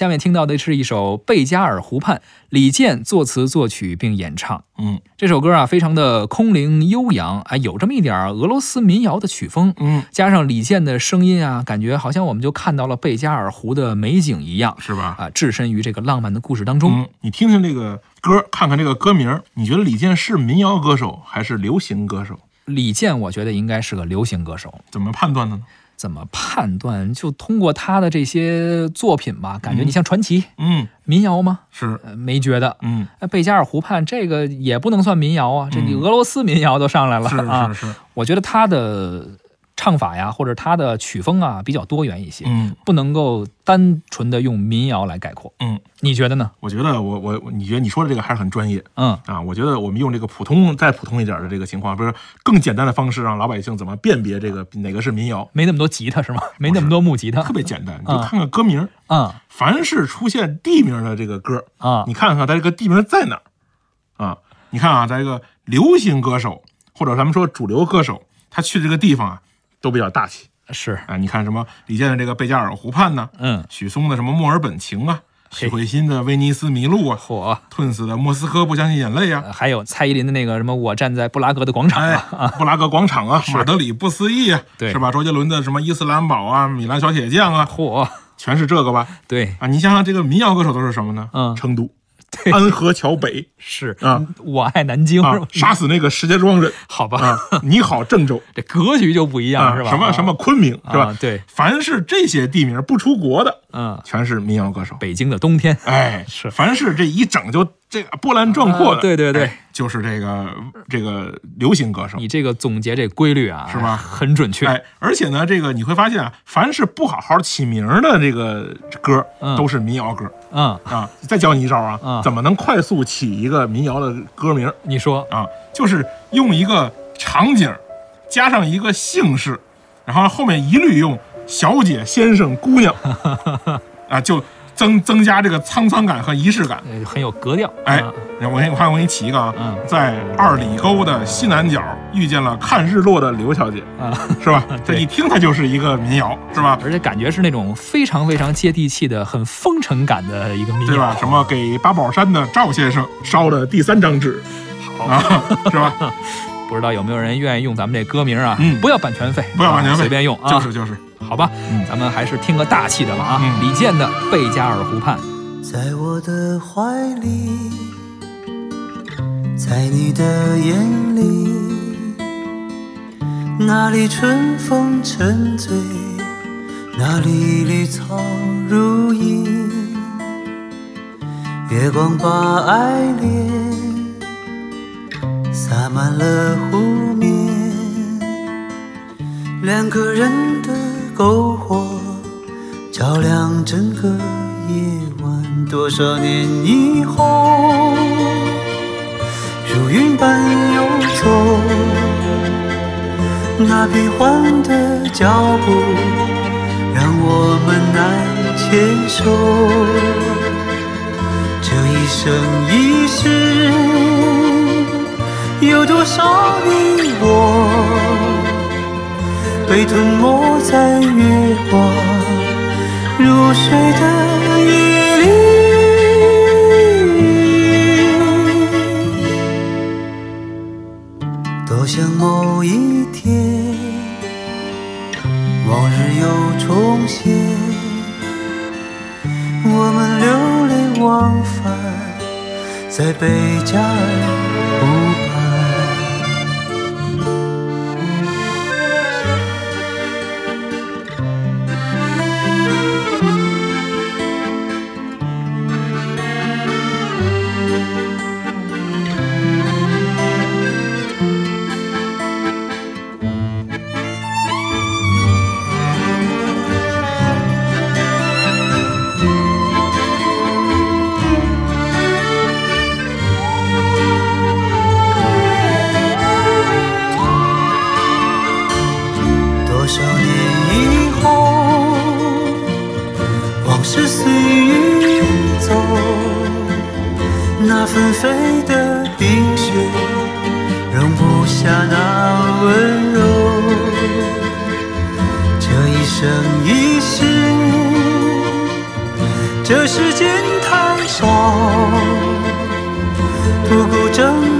下面听到的是一首《贝加尔湖畔》，李健作词作曲并演唱。嗯这首歌啊，非常的空灵悠扬，哎，有这么一点俄罗斯民谣的曲风，嗯，加上李健的声音啊，感觉好像我们就看到了贝加尔湖的美景一样是吧？啊，置身于这个浪漫的故事当中。嗯，你听听这个歌，看看这个歌名，你觉得李健是民谣歌手还是流行歌手？李健，我觉得应该是个流行歌手。怎么判断的呢？怎么判断？就通过他的这些作品吧，感觉你像传奇、嗯，民谣吗？是，呃，没觉得。嗯，呃贝加尔湖畔这个也不能算民谣啊，这你俄罗斯民谣都上来了。是是，我觉得他的唱法呀，或者他的曲风啊，比较多元一些，嗯不能够单纯的用民谣来概括。嗯，你觉得呢？我觉得我我你觉得你说的这个还是很专业嗯，啊。我觉得我们用这个普通再普通一点的这个情况，不是更简单的方式，让老百姓怎么辨别这个哪个是民谣，没那么多吉他是吗？没那么多木吉他特。别简单，你就看看歌名啊。嗯凡是出现地名的这个歌，啊你看看它这个地名在哪儿啊？你看啊，在一个流行歌手或者咱们说主流歌手，他去这个地方啊，都比较大气。是。啊。你看什么李健的这个贝加尔湖畔呢，嗯，许嵩的什么墨尔本情啊，许慧欣的威尼斯迷路啊，嚯。吞死的莫斯科不相信眼泪啊，呃还有蔡依林的那个什么，我站在布拉格的广场哎啊，，布拉格广场啊，马德里不思议啊，对。是吧？周杰伦的什么伊斯兰堡啊，米兰小铁匠啊，嚯，全是这个吧？对，啊，你想想这个民谣歌手都是什么呢？嗯。成都、对安河桥北。是。啊，我爱南京。啊，杀死那个石家庄人。好吧，啊，你好郑州。这格局就不一样啊，是吧？什么什么昆明是吧？啊？？对，凡是这些地名不出国的，嗯，全是民谣歌手。北京的冬天，哎，是。凡是这一整就这个波澜壮阔的，啊对对对哎就是这个这个流行歌手。你这个总结这规律啊，是吧很准确。哎，而且呢，这个你会发现啊，凡是不好好起名的这个歌，嗯都是民谣歌嗯，啊。再教你一招啊，嗯怎么能快速起一个民谣的歌名你说啊？就是用一个场景，加上一个姓氏，然后后面一律用小姐、先生、姑娘 啊，就增增加这个沧桑感和仪式感。呃很有格调。哎啊，我先，我看我给你起一个啊，嗯在二里沟的西南角遇见了看日落的刘小姐，啊，是吧？这一听它就是一个民谣，是吧？而且感觉是那种非常非常接地气的、很风尘感的一个民谣，对吧？什么给八宝山的赵先生烧的第三张纸好，啊，是吧？不知道有没有人愿意用咱们这歌名啊？嗯不要版权费，不要版权费，啊随便用啊。就是就是，好吧，嗯咱们还是听个大气的吧啊！嗯李健的《贝加尔湖畔》。在我的怀里，在你的眼里，那里春风沉醉，那里绿草如茵，月光把爱恋洒满了湖面，两个人的篝火照亮整个夜晚。多少年以后，如云般游走，那变幻的脚步让我们难牵手。这一生一世，有多少被吞没在月光如水的夜里？多想某一天，往日又重现，我们流连忘返在贝加尔少年以后，往事随云走，那纷飞的冰雪容不下那温柔。这一生一世，这时间太少，不够证